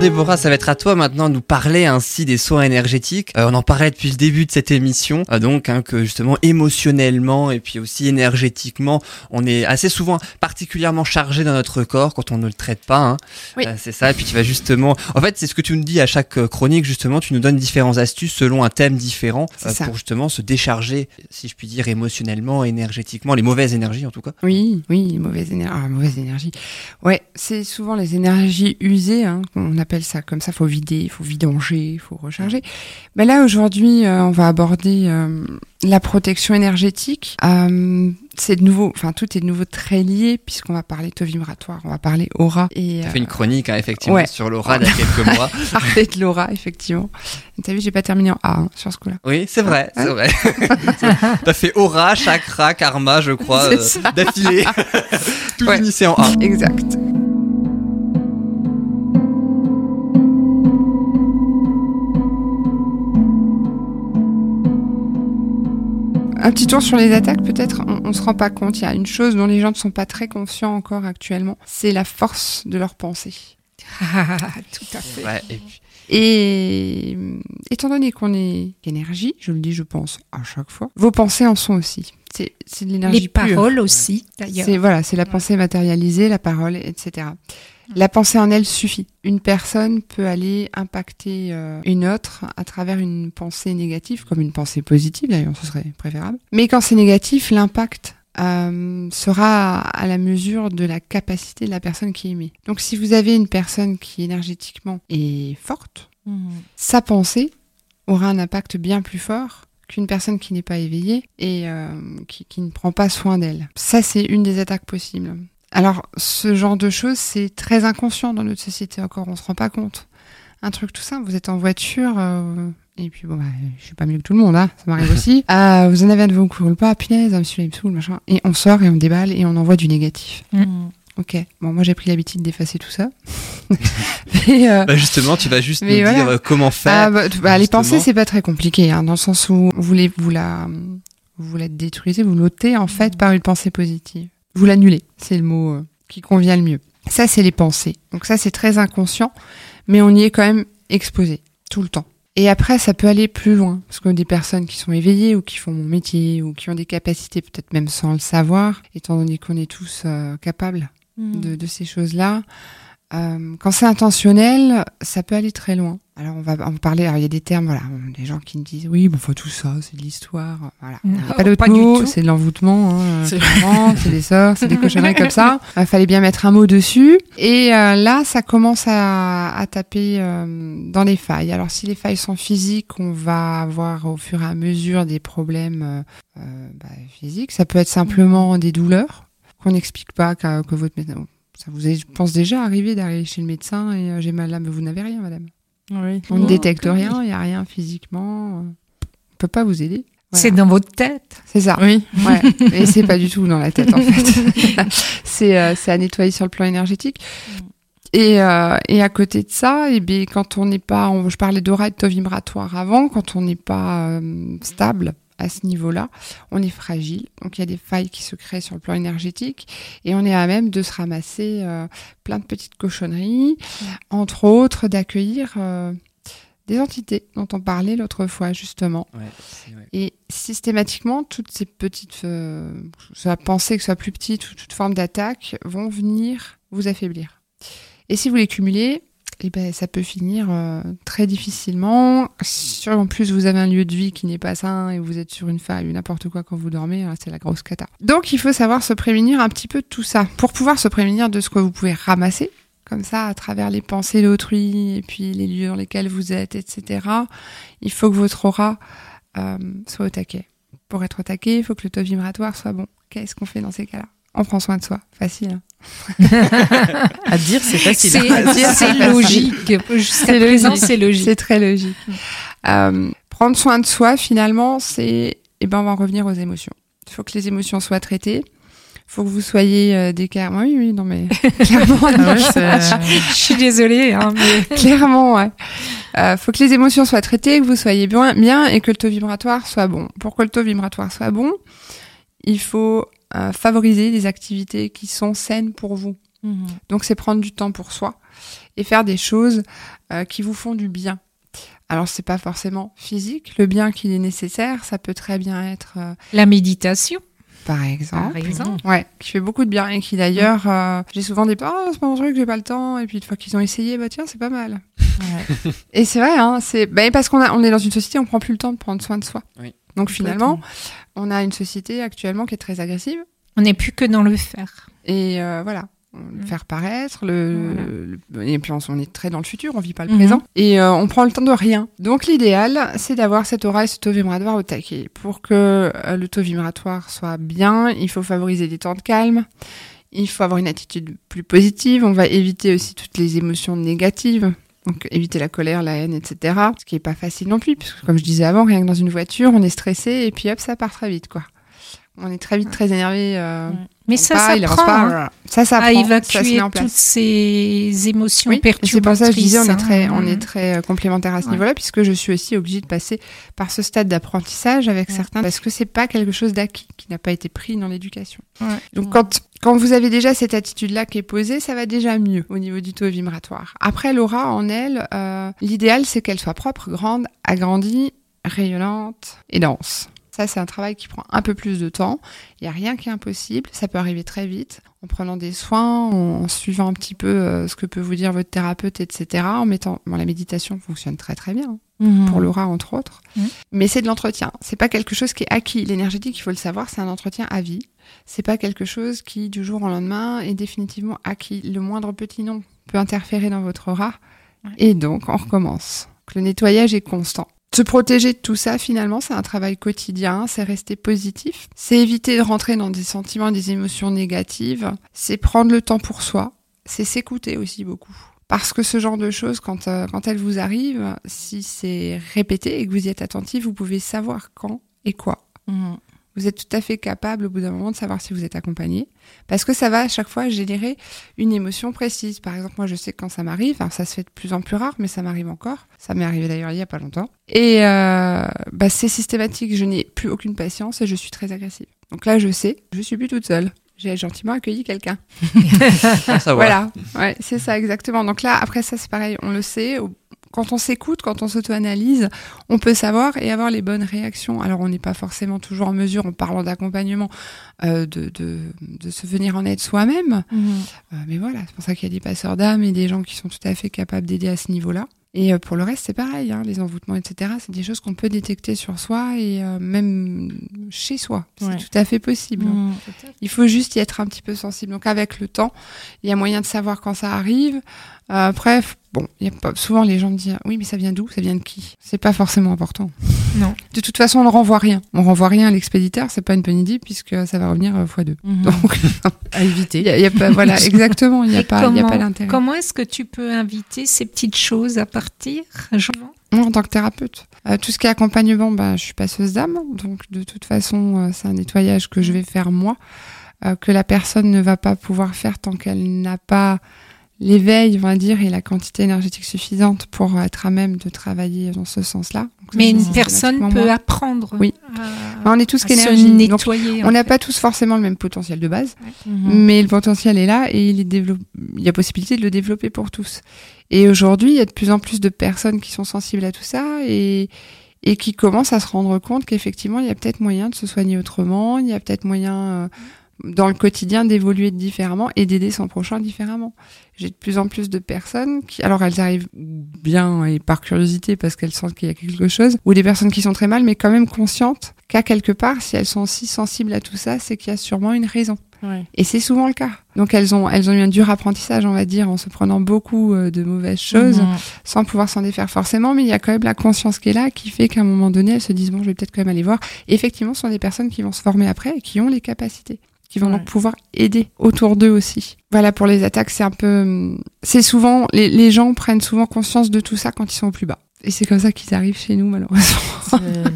Déborah, ça va être à toi maintenant de nous parler ainsi des soins énergétiques. Euh, on en parlait depuis le début de cette émission, euh, donc hein, que justement émotionnellement et puis aussi énergétiquement, on est assez souvent particulièrement chargé dans notre corps quand on ne le traite pas. Hein. Oui. Euh, c'est ça. Et puis tu vas justement, en fait, c'est ce que tu nous dis à chaque chronique justement. Tu nous donnes différentes astuces selon un thème différent pour justement se décharger, si je puis dire, émotionnellement, énergétiquement, les mauvaises énergies en tout cas. Oui, oui, mauvaise énergie. Ah, mauvaise énergie. Ouais, c'est souvent les énergies usées, hein, on appelle ça comme ça. Faut vider, faut vidanger, faut recharger. Mais là aujourd'hui, euh, on va aborder euh, la protection énergétique. Euh, c'est de nouveau, enfin tout est de nouveau très lié puisqu'on va parler taux vibratoire, on va parler aura et Tu as fait une chronique hein, effectivement ouais. sur l'aura il y a quelques mois. parler de l'aura effectivement. T'as vu, j'ai pas terminé en A hein, sur ce coup-là. Oui, c'est vrai, Ouais. c'est vrai. T'as fait aura, chakra, karma, je crois, d'affilée. Tout Ouais. finissait en A. Exact. Un petit tour sur les attaques, peut-être, on, on se rend pas compte. Il y a une chose dont les gens ne sont pas très conscients encore actuellement, c'est la force de leur pensée. Tout à fait. Ouais, et puis, Et euh, étant donné qu'on est énergie, je le dis, je pense à chaque fois, vos pensées en sont aussi. C'est c'est de l'énergie Les pure. paroles aussi, d'ailleurs. C'est voilà, c'est la pensée matérialisée, la parole, etc. La pensée en elle suffit. Une personne peut aller impacter euh, une autre à travers une pensée négative, comme une pensée positive d'ailleurs, ce serait préférable. Mais quand c'est négatif, l'impact euh, sera à la mesure de la capacité de la personne qui émet. Donc si vous avez une personne qui énergétiquement est forte, Mhm. sa pensée aura un impact bien plus fort qu'une personne qui n'est pas éveillée et euh, qui, qui ne prend pas soin d'elle. Ça, c'est une des attaques possibles. Alors, ce genre de choses, c'est très inconscient dans notre société encore, on se rend pas compte. Un truc tout simple, vous êtes en voiture, euh, et puis bon, bah, je suis pas mieux que tout le monde, hein, ça m'arrive aussi. Euh, vous en avez un de vous qui roule pas, punaise, monsieur, il me saoule, machin. Et on sort et on déballe et on envoie du négatif. Mhm. Ok, bon, moi j'ai pris l'habitude d'effacer tout ça. Mais, euh, bah justement, tu vas juste Mais nous voilà. dire euh, comment faire. ah, bah, bah, les pensées, c'est pas très compliqué, hein, dans le sens où vous, les, vous, la, vous la détruisez, vous l'ôtez en fait par une pensée positive. Vous l'annulez, c'est le mot euh, qui convient le mieux. Ça, c'est les pensées. Donc ça, c'est très inconscient, mais on y est quand même exposé tout le temps. Et après, ça peut aller plus loin, parce que des personnes qui sont éveillées ou qui font mon métier ou qui ont des capacités, peut-être même sans le savoir, étant donné qu'on est tous euh, capables de, de ces choses-là. Euh, quand c'est intentionnel, ça peut aller très loin. Alors on va en parler. Alors il y a des termes, voilà, des gens qui me disent oui, bon, faut tout ça, c'est de l'histoire, voilà. Non, pas d'autre mot, c'est de l'envoûtement, hein, C'est- des sorts, c'est des cochonneries comme ça. Il fallait bien mettre un mot dessus. Et euh, là, ça commence à, à taper euh, dans les failles. Alors si les failles sont physiques, on va avoir au fur et à mesure des problèmes bah, physiques. Ça peut être simplement des douleurs qu'on n'explique pas que, que votre médecin. Ça vous est, je pense déjà arrivé d'arriver chez le médecin et euh, j'ai mal là, mais vous n'avez rien, madame. Oui. On ne Oh, détecte oui. rien, il n'y a rien physiquement. euh, On peut pas vous aider. Voilà. C'est dans votre tête. C'est ça. Oui. Ouais. Et c'est pas du tout dans la tête en fait. c'est euh, c'est à nettoyer sur le plan énergétique. Et, euh, et à côté de ça, eh bien, quand on n'est pas, on- je parlais d'aura et de taux vibratoire avant, quand on n'est pas euh, stable à ce niveau-là, on est fragile. Donc il y a des failles qui se créent sur le plan énergétique et on est à même de se ramasser euh, plein de petites cochonneries, entre autres d'accueillir euh, des entités dont on parlait l'autre fois justement. Ouais, c'est vrai. Et systématiquement, toutes ces petites, euh, soit pensée que ce soit plus petite ou toute forme d'attaque, vont venir vous affaiblir. Et si vous les cumulez, eh ben, ça peut finir euh, très difficilement. Si en plus vous avez un lieu de vie qui n'est pas sain et vous êtes sur une faille ou n'importe quoi quand vous dormez, là, c'est la grosse cata. Donc il faut savoir se prémunir un petit peu de tout ça. Pour pouvoir se prémunir de ce que vous pouvez ramasser, comme ça, à travers les pensées d'autrui et puis les lieux dans lesquels vous êtes, etc., il faut que votre aura euh, soit au taquet. Pour être au taquet, il faut que le taux vibratoire soit bon. Qu'est-ce qu'on fait dans ces cas-là? On prend soin de soi. Facile. hein À dire, c'est facile. C'est logique. Jusqu'à C'est présent, logique. c'est logique. C'est très logique. Euh, prendre soin de soi, finalement, c'est... Eh ben, on va en revenir aux émotions. Il faut que les émotions soient traitées. Il faut que vous soyez euh, des cas... Oui, oui, non, mais clairement, Ah ouais, c'est- Je suis désolée, hein, mais clairement, ouais. Euh, faut que les émotions soient traitées, que vous soyez bien, bien et que le taux vibratoire soit bon. Pour que le taux vibratoire soit bon, il faut euh, favoriser des activités qui sont saines pour vous. Mhm. Donc c'est prendre du temps pour soi. et faire des choses euh, qui vous font du bien. Alors c'est pas forcément physique, le bien qui est nécessaire, ça peut très bien être euh, La méditation, par exemple. par exemple. Ouais, qui fait beaucoup de bien et qui d'ailleurs, euh, j'ai souvent des oh c'est pas mon truc, j'ai pas le temps et puis une fois qu'ils ont essayé, bah tiens c'est pas mal. Ouais. Et c'est vrai, hein, c'est bah, parce qu'on a, on est dans une société, on prend plus le temps de prendre soin de soi. Oui. Donc finalement, on a une société actuellement qui est très agressive On n'est plus que dans le faire. et euh, voilà. Le Mm. faire paraître, le, le- et puis on, on est très dans le futur, on vit pas le Mhm. présent et euh, on prend le temps de rien. Donc l'idéal, c'est d'avoir cette aura et ce taux vibratoire au taquet. Pour que euh, le taux vibratoire soit bien, il faut favoriser des temps de calme. Il faut avoir une attitude plus positive. On va éviter aussi toutes les émotions négatives. Donc éviter la colère, la haine, etc. Ce qui est pas facile non plus, puisque comme je disais avant, rien que dans une voiture, on est stressé et puis hop, ça part très vite, quoi. On est très vite très énervé. euh, Mais ça, ça il prend pas, hein. Ça, ça prend, ça évacuer met en place. toutes ces émotions Oui, c'est pour ça que je disais, on est hein. très, on est très euh, complémentaires à ce Ouais. niveau-là, puisque je suis aussi obligée de passer par ce stade d'apprentissage avec Ouais. certains, parce que c'est pas quelque chose d'acquis, qui n'a pas été pris dans l'éducation. Ouais. Donc quand, quand vous avez déjà cette attitude-là qui est posée, ça va déjà mieux au niveau du taux vibratoire. Après, l'aura en elle, euh, l'idéal c'est qu'elle soit propre, grande, agrandie, rayonnante et dense. Ça, c'est un travail qui prend un peu plus de temps. Il n'y a rien qui est impossible. Ça peut arriver très vite en prenant des soins, en, suivant un petit peu euh, ce que peut vous dire votre thérapeute, etc. En mettant, bon, la méditation fonctionne très très bien Mhm. pour l'aura entre autres. Mais c'est de l'entretien. C'est pas quelque chose qui est acquis. L'énergétique, il faut le savoir, c'est un entretien à vie. C'est pas quelque chose qui du jour au lendemain est définitivement acquis. Le moindre petit nom peut interférer dans votre aura et donc on recommence. Le nettoyage est constant. Se protéger de tout ça, finalement, c'est un travail quotidien, c'est rester positif, c'est éviter de rentrer dans des sentiments, des émotions négatives, c'est prendre le temps pour soi, c'est s'écouter aussi beaucoup. Parce que ce genre de choses, quand, euh, quand elles vous arrivent, si c'est répété et que vous y êtes attentif, vous pouvez savoir quand et quoi. Mhm. Vous êtes tout à fait capable au bout d'un moment de savoir si vous êtes accompagné. Parce que ça va à chaque fois générer une émotion précise. Par exemple, moi je sais que quand ça m'arrive, alors ça se fait de plus en plus rare, mais ça m'arrive encore. Ça m'est arrivé d'ailleurs il y a pas longtemps. Et euh, bah, c'est systématique, je n'ai plus aucune patience et je suis très agressive. Donc là je sais, je suis plus toute seule. J'ai gentiment accueilli quelqu'un. Voilà, ouais, c'est ça exactement. Donc là, après ça, c'est pareil, on le sait. au- Quand on s'écoute, quand on s'auto-analyse, on peut savoir et avoir les bonnes réactions. Alors, on n'est pas forcément toujours en mesure, en parlant d'accompagnement, euh, de, de, de se venir en aide soi-même. Mhm. Euh, mais voilà, c'est pour ça qu'il y a des passeurs d'âme et des gens qui sont tout à fait capables d'aider à ce niveau-là. Et euh, pour le reste, c'est pareil, hein, les envoûtements, etc. C'est des choses qu'on peut détecter sur soi et euh, même chez soi. C'est Ouais. tout à fait possible. hein. Mhm. Il faut juste y être un petit peu sensible. Donc avec le temps, il y a moyen de savoir quand ça arrive. Euh, après, f- bon, y a pas, souvent les gens me disent oui, mais ça vient d'où? Ça vient de qui? C'est pas forcément important. Non. De toute façon, on ne renvoie rien. On renvoie rien à l'expéditeur. C'est pas une bonne idée puisque ça va revenir euh, fois deux. Mhm. Donc À éviter. y a, y a pas voilà exactement. Il y a pas y a comment- pas d'intérêt. Comment est-ce que tu peux inviter ces petites choses à partir, Jean Moi, en tant que thérapeute, euh, tout ce qui est accompagnement, bah, je suis passeuse d'âme. Donc, de toute façon, euh, c'est un nettoyage que je vais faire moi, euh, que la personne ne va pas pouvoir faire tant qu'elle n'a pas l'éveil, on va dire, et la quantité énergétique suffisante pour être à même de travailler dans ce sens-là. Donc, Mais une personne peut apprendre Oui. à, Bah, on est tous qu'énergie. Donc, nettoyer. on n'a pas tous forcément le même potentiel de base. Mhm. Mais le potentiel est là et il, est développé, il y a possibilité de le développer pour tous. Et aujourd'hui, il y a de plus en plus de personnes qui sont sensibles à tout ça et, et qui commencent à se rendre compte qu'effectivement, il y a peut-être moyen de se soigner autrement, il y a peut-être moyen euh, dans le quotidien d'évoluer différemment et d'aider son prochain différemment. J'ai de plus en plus de personnes qui, alors elles arrivent bien et par curiosité parce qu'elles sentent qu'il y a quelque chose, ou des personnes qui sont très mal, mais quand même conscientes qu'à quelque part, si elles sont aussi sensibles à tout ça, c'est qu'il y a sûrement une raison. Ouais. Et c'est souvent le cas. Donc elles ont, elles ont eu un dur apprentissage, on va dire, en se prenant beaucoup euh, de mauvaises choses, Mhm. sans pouvoir s'en défaire forcément, mais il y a quand même la conscience qui est là, qui fait qu'à un moment donné, elles se disent, bon, je vais peut-être quand même aller voir. Et effectivement, ce sont des personnes qui vont se former après et qui ont les capacités qui vont Ouais. donc pouvoir aider autour d'eux aussi. Voilà, pour les attaques, c'est un peu... C'est souvent... Les, les gens prennent souvent conscience de tout ça quand ils sont au plus bas. Et c'est comme ça qu'ils arrivent chez nous, malheureusement.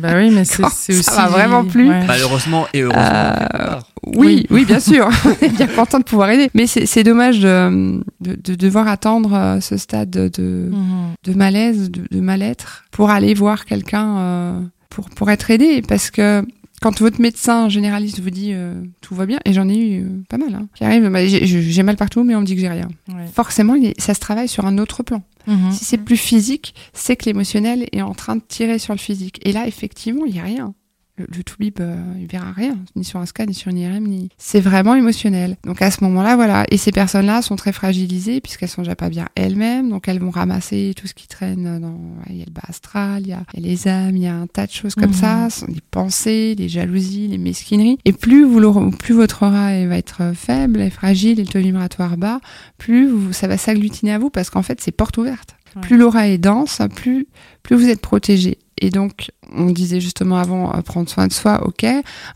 Bah oui, mais c'est c'est ça aussi. va vraiment plus. Ouais. Malheureusement et heureusement. Euh. Oui, oui, bien sûr. On est bien content de pouvoir aider. Mais c'est dommage de, de, de devoir attendre euh, ce stade de, de, Mhm. de malaise, de, de mal-être, pour aller voir quelqu'un euh, pour, pour être aidé. Parce que quand votre médecin généraliste vous dit euh, tout va bien, et j'en ai eu euh, pas mal, hein, bah, j'ai- mal partout, mais on me dit que j'ai rien. Ouais. Forcément, ça se travaille sur un autre plan. Mhm. Si c'est plus physique, c'est que l'émotionnel est en train de tirer sur le physique. Et là, effectivement, il n'y a rien. Le, le toubib, euh, il verra rien, ni sur un scan, ni sur une IRM, ni... C'est vraiment émotionnel. Donc à ce moment-là, voilà. Et ces personnes-là sont très fragilisées puisqu'elles sont déjà pas bien elles-mêmes. Donc elles vont ramasser tout ce qui traîne dans... Il y a le bas astral, il y a, les âmes, il y a un tas de choses comme Mhm. ça. Ce sont Les pensées, les jalousies, les mesquineries. Et plus, vous plus votre aura elle va être euh, faible et fragile et le taux vibratoire bas, plus vous- ça va s'agglutiner à vous parce qu'en fait, c'est porte ouverte. Ouais. Plus l'aura est dense, plus, plus vous êtes protégé. Et donc, on disait justement avant, euh, prendre soin de soi, ok.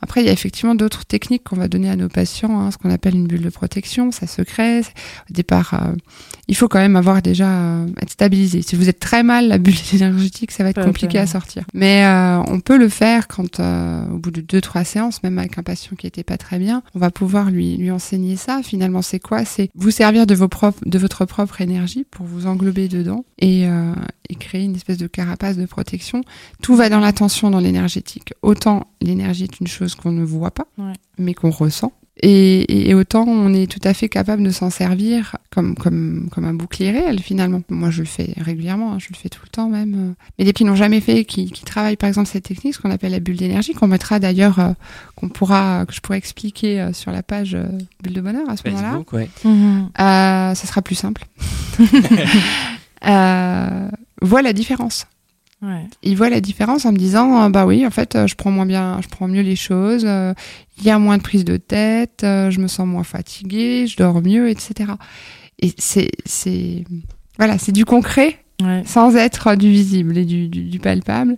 Après, il y a effectivement d'autres techniques qu'on va donner à nos patients, hein, ce qu'on appelle une bulle de protection, ça se crée. Au départ, euh, il faut quand même avoir déjà euh, être stabilisé. Si vous êtes très mal, la bulle énergétique, ça va être compliqué à sortir. Mais euh, on peut le faire quand, au bout de deux, trois séances, même avec un patient qui était pas très bien, on va pouvoir lui lui enseigner ça. Finalement, c'est quoi? C'est vous servir de vos propres, de votre propre énergie pour vous englober dedans et, et créer une espèce de carapace de protection. Tout va dans l'attention, dans l'énergétique. Autant l'énergie est une chose qu'on ne voit pas, Ouais. mais qu'on ressent. Et, et- et autant on est tout à fait capable de s'en servir comme, comme, comme un bouclier réel finalement. Moi je le fais régulièrement, hein, je le fais tout le temps même. euh. Mais les qui n'ont jamais fait, qui, qui travaillent par exemple cette technique, ce qu'on appelle la bulle d'énergie, qu'on mettra d'ailleurs, euh, qu'on pourra, que je pourrais expliquer euh, sur la page euh, Bulle de Bonheur à ce moment-là. Facebook, ouais. Euh, ça sera plus simple. euh, voit la différence. Ouais. Il voit la différence en me disant euh, bah oui en fait euh, je prends moins bien je prends mieux les choses euh, il y a moins de prise de tête euh, je me sens moins fatiguée je dors mieux etc et c'est c'est voilà c'est du concret Ouais. sans être du visible et du, du, du palpable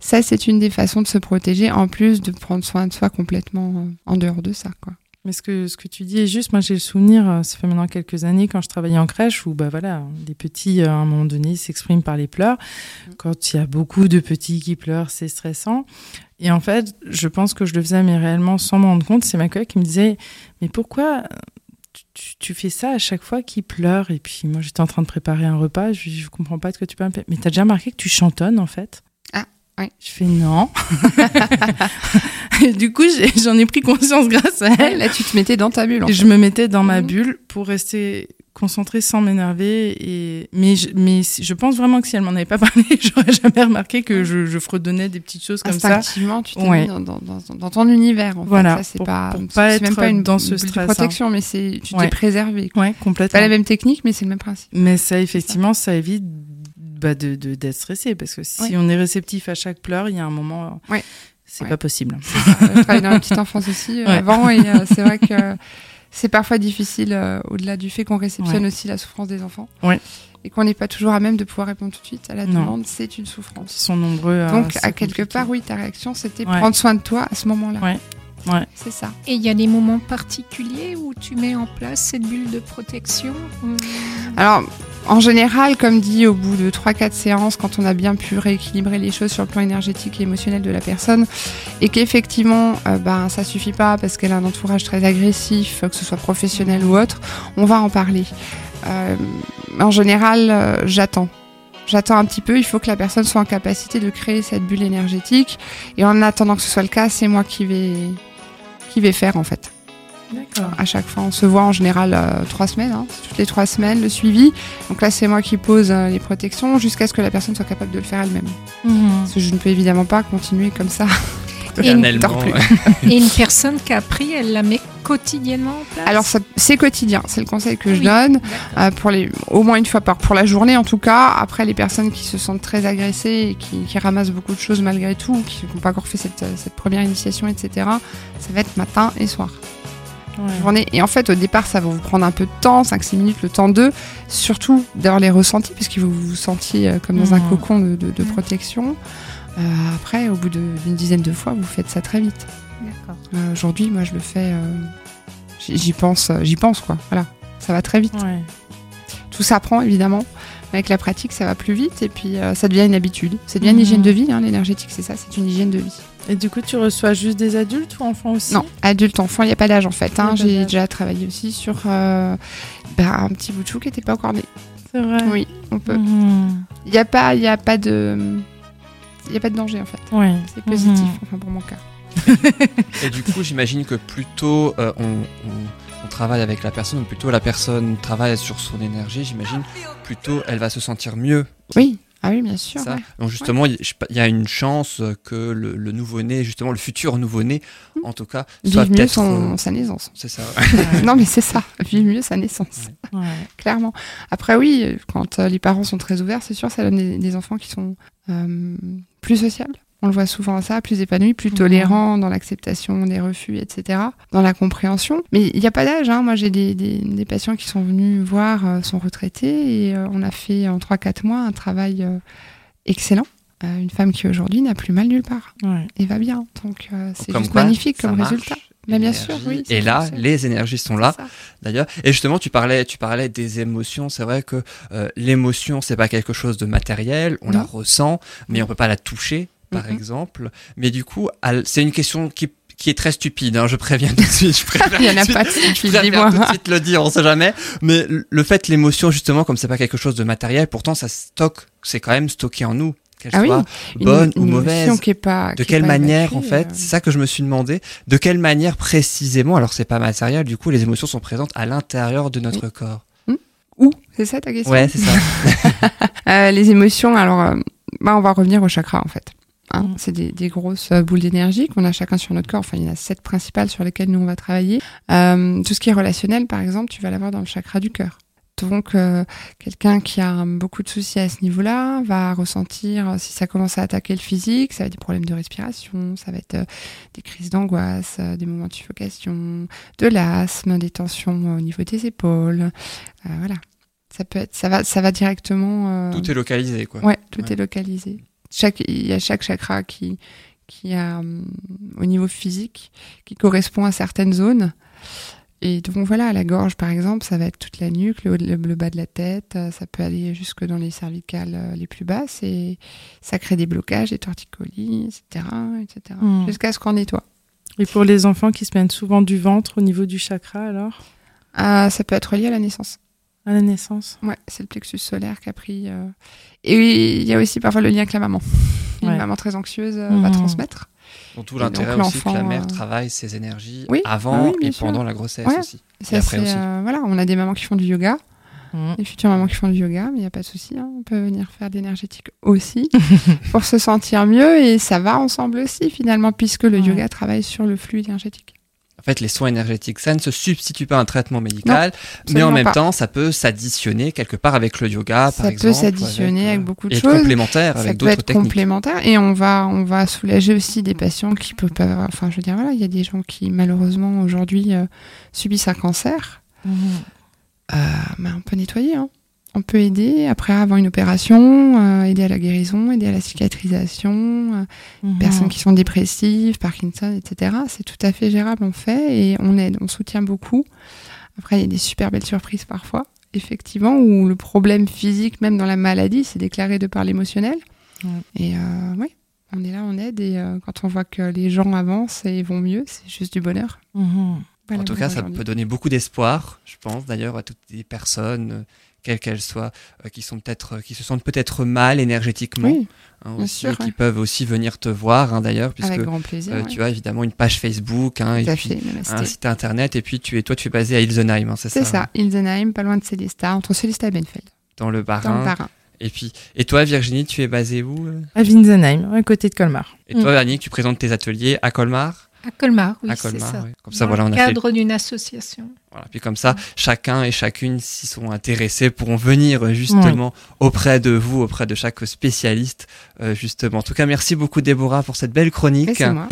ça c'est une des façons de se protéger en plus de prendre soin de soi complètement en dehors de ça quoi Mais ce que, ce que tu dis est juste. Moi, j'ai le souvenir, euh, ça fait maintenant quelques années, quand je travaillais en crèche, où bah, voilà, les petits, euh, à un moment donné, s'expriment par les pleurs. Quand il y a beaucoup de petits qui pleurent, c'est stressant. Et en fait, je pense que je le faisais, mais réellement sans m'en rendre compte. C'est ma collègue qui me disait Mais pourquoi tu, fais ça à chaque fois qu'ils pleurent? Et puis moi, j'étais en train de préparer un repas. Je, je comprends pas de quoi tu parles. Mais t'as déjà remarqué que tu chantonnes, en fait? Ouais. Je fais non. Du coup, j'en ai pris conscience grâce à elle. là tu te mettais dans ta bulle en Et fait. je me mettais dans ma Mhm. bulle pour rester concentrée sans m'énerver. Et mais je, mais si- je pense vraiment que si elle m'en avait pas parlé, j'aurais jamais remarqué que je, je fredonnais des petites choses comme ça. instinctivement tu t'es Ouais. mis dans, dans, dans, dans ton univers en. Voilà, c'est pas même pas une dans ce hein. protection mais c'est tu t'es préservé. Ouais, complètement. pas la même technique mais c'est le même principe Mais ça, effectivement, ça évite bah, de d'être stressé parce que si on est réceptif à chaque pleur, il y a un moment, Ouais. c'est Ouais. pas possible. Je travaille dans la petite enfance aussi euh, Ouais. avant et euh, c'est vrai que c'est parfois difficile euh, au-delà du fait qu'on réceptionne Ouais. aussi la souffrance des enfants Ouais. et qu'on n'est pas toujours à même de pouvoir répondre tout de suite à la Non. demande c'est une souffrance Ils sont nombreux. à donc à quelque part oui ta réaction c'était Ouais. prendre soin de toi à ce moment-là Ouais. C'est ça Et il y a des moments particuliers où tu mets en place cette bulle de protection Alors, en général, comme dit, au bout de 3-4 séances, quand on a bien pu rééquilibrer les choses sur le plan énergétique et émotionnel de la personne, et qu'effectivement, euh, ben, ça suffit pas parce qu'elle a un entourage très agressif, que ce soit professionnel ou autre, on va en parler. Euh, en général, euh, j'attends. J'attends un petit peu, il faut que la personne soit en capacité de créer cette bulle énergétique. Et en attendant que ce soit le cas, c'est moi qui vais, qui vais faire en fait. D'accord. À chaque fois, on se voit en général euh, trois semaines, hein, toutes les trois semaines le suivi. Donc là, c'est moi qui pose euh, les protections jusqu'à ce que la personne soit capable de le faire elle-même. Mhm. Parce que je ne peux évidemment pas continuer comme ça. Éternellement. Et une personne qui a appris, elle la met quotidiennement en place Alors c'est quotidien, c'est le conseil que je Oui. donne euh, pour les au moins une fois par pour la journée en tout cas. Après les personnes qui se sentent très agressées et qui, qui ramassent beaucoup de choses malgré tout, qui n'ont pas encore fait cette, cette première initiation, etc. Ça va être matin et soir. Ouais. journée. Et en fait, au départ, ça va vous prendre un peu de temps, 5-6 minutes, le temps d'eux, surtout d'avoir les ressentis, puisque vous vous sentiez euh, comme dans un Mhm. cocon de, de- de protection. Euh, après, au bout d'une dizaine de fois, vous faites ça très vite. D'accord. Euh, Aujourd'hui, moi, je le fais. euh, j'y pense, j'y pense, quoi. Voilà, ça va très vite. Ouais. Tout s'apprend, évidemment. Avec la pratique, ça va plus vite et puis ça devient une habitude. Ça devient une Mhm. hygiène de vie, hein, l'énergétique, c'est ça, c'est une hygiène de vie. Et du coup, tu reçois juste des adultes ou enfants aussi? Non, adulte, enfant, il n'y a pas d'âge en fait. Hein. J'ai déjà travaillé aussi sur euh, bah, un petit bout de chou qui n'était pas encore né. C'est vrai. Oui, on peut. Mhm. Il n'y a pas, il y a pas de, il y a pas de danger en fait. Ouais. C'est positif, Mhm. enfin pour mon cas. Et du coup, j'imagine que plutôt euh, on, on- on travaille avec la personne, ou plutôt la personne travaille sur son énergie, j'imagine, plutôt elle va se sentir mieux. Oui, ah oui, bien sûr. Ça. ouais. Donc justement, il y a une chance que le, le nouveau-né, justement le futur nouveau-né, en tout cas, soit Vive mieux son, euh, sa naissance. C'est ça. non, mais c'est ça. Vive mieux sa naissance. Ouais. Clairement. Après, oui, quand euh, les parents sont très ouverts, c'est sûr, ça donne des, des enfants qui sont euh, plus sociables. On le voit souvent ça, plus épanouis, plus tolérants dans l'acceptation des refus, etc., dans la compréhension. Mais il n'y a pas d'âge. Hein. Moi, j'ai des, des- des patients qui sont venus voir euh, son retraité et euh, on a fait en 3-4 mois un travail euh, excellent. Euh, une femme qui aujourd'hui n'a plus mal nulle part Ouais. et va bien. Donc, euh, c'est Comme juste quoi, magnifique comme marche, résultat. Mais bien sûr, oui, Et là, les énergies sont là. D'ailleurs. Et justement, tu parlais, tu parlais des émotions. C'est vrai que euh, l'émotion, c'est pas quelque chose de matériel. On la ressent, mais on peut pas la toucher, par Mhm. exemple. Mais du coup, c'est une question qui qui est très stupide, hein, je préviens tout de suite. Je préfère Il y en a pas de suite- je stupide, préfère tout de suite le dire, on sait jamais. Mais le fait, l'émotion, justement, comme c'est pas quelque chose de matériel, pourtant ça stocke, c'est quand même stocké en nous, qu'elle Ah oui, soit Une- bonne une ou mauvaise. qui est pas, De qui est quelle pas manière, évacuée, en fait, euh, c'est ça que je me suis demandé, de quelle manière précisément, alors c'est pas matériel, du coup, les émotions sont présentes à l'intérieur de notre corps? Où? C'est ça ta question? Ouais, c'est ça. Euh, Les émotions, alors, euh, bah, on va revenir au chakra en fait. Hein. C'est des, des grosses euh, boules d'énergie qu'on a chacun sur notre corps. Enfin, il y en a sept principales sur lesquelles nous on va travailler. Euh, tout ce qui est relationnel, par exemple, tu vas l'avoir dans le chakra du cœur. Donc, euh, quelqu'un qui a euh, beaucoup de soucis à ce niveau-là va ressentir, si ça commence à attaquer le physique, ça va être des problèmes de respiration, ça va être euh, des crises d'angoisse, euh, des moments de suffocation, de l'asthme, des tensions au niveau des épaules. Voilà. Ça peut être, ça va, ça va directement. Tout est localisé, quoi. Ouais, tout Ouais. est localisé. Chaque, il y a chaque chakra qui, qui a, hum, au niveau physique, qui correspond à certaines zones. Et donc voilà, la gorge par exemple, ça va être toute la nuque, le, le, le bas de la tête, euh, ça peut aller jusque dans les cervicales euh, les plus basses et ça crée des blocages, des torticolis, etc., etc. Mm. Jusqu'à ce qu'on nettoie. Et pour les enfants qui se plaignent souvent du ventre au niveau du chakra, alors? Ah, ça peut être lié à la naissance. À la naissance Ouais, c'est le plexus solaire qui a pris. euh, Et il y a aussi parfois le lien avec la maman. Une Ouais. maman très anxieuse euh, va Mhm. transmettre. Donc tout l'intérêt aussi que la mère euh, travaille ses énergies Oui, avant ah oui, et sûr. pendant la grossesse Ouais. aussi. Après aussi. euh, voilà, on a des mamans qui font du yoga, Mm. des futures mamans qui font du yoga, mais il n'y a pas de souci, hein, on peut venir faire de l'énergétique aussi pour se sentir mieux et ça va ensemble aussi finalement puisque le Ouais. yoga travaille sur le flux énergétique. En fait, les soins énergétiques, ça ne se substitue pas à un traitement médical, mais en même pas. temps, ça peut s'additionner quelque part avec le yoga, par ça exemple. peut s'additionner avec, euh, beaucoup de et être choses. complémentaire Ça avec d'autres techniques. complémentaire et on va on va soulager aussi des patients qui peuvent pas enfin je veux dire voilà il y a des gens qui malheureusement aujourd'hui euh, subissent un cancer Mhm. euh, on peut nettoyer. hein. On peut aider après avoir une opération, euh, aider à la guérison, aider à la cicatrisation. euh, Mhm. Personnes qui sont dépressives, Parkinson, etc. C'est tout à fait gérable, on fait et on aide, on soutient beaucoup. Après, il y a des super belles surprises parfois, effectivement, où le problème physique, même dans la maladie, c'est déclaré de par l'émotionnel. Et euh, oui, on est là, on aide et euh, quand on voit que les gens avancent et vont mieux, c'est juste du bonheur. Mhm. Voilà En tout cas, ça peut donner beaucoup d'espoir, je pense, d'ailleurs, à toutes les personnes, euh, quelles qu'elles soient, euh, qui sont peut-être, euh, qui se sentent peut-être mal énergétiquement, Oui, hein, aussi, sûr, qui peuvent aussi venir te voir, hein, d'ailleurs, puisque avec grand plaisir. euh, ouais. tu as évidemment une page Facebook, hein, et puis fait, un site internet, et puis tu es, toi, tu es basé à Ilsenheim, hein, c'est ça C'est ça, Ilsenheim, pas loin de Célestat, entre Célestat et Benfeld, Dans le dans le Bas-Rhin. Bas-Rhin. Et puis, et toi, Virginie, tu es basée où À Winsenheim, à côté de Colmar. Et toi, Annick, tu présentes tes ateliers à Colmar? À Colmar, oui, À c'est Colmar, ça. oui. Comme ça, Dans voilà, on le a fait cadre d'une association. Voilà, puis comme ça, chacun et chacune, s'y sont intéressés, pourront venir euh, justement auprès de vous, auprès de chaque spécialiste, euh, justement. En tout cas, merci beaucoup Déborah pour cette belle chronique. c'est moi.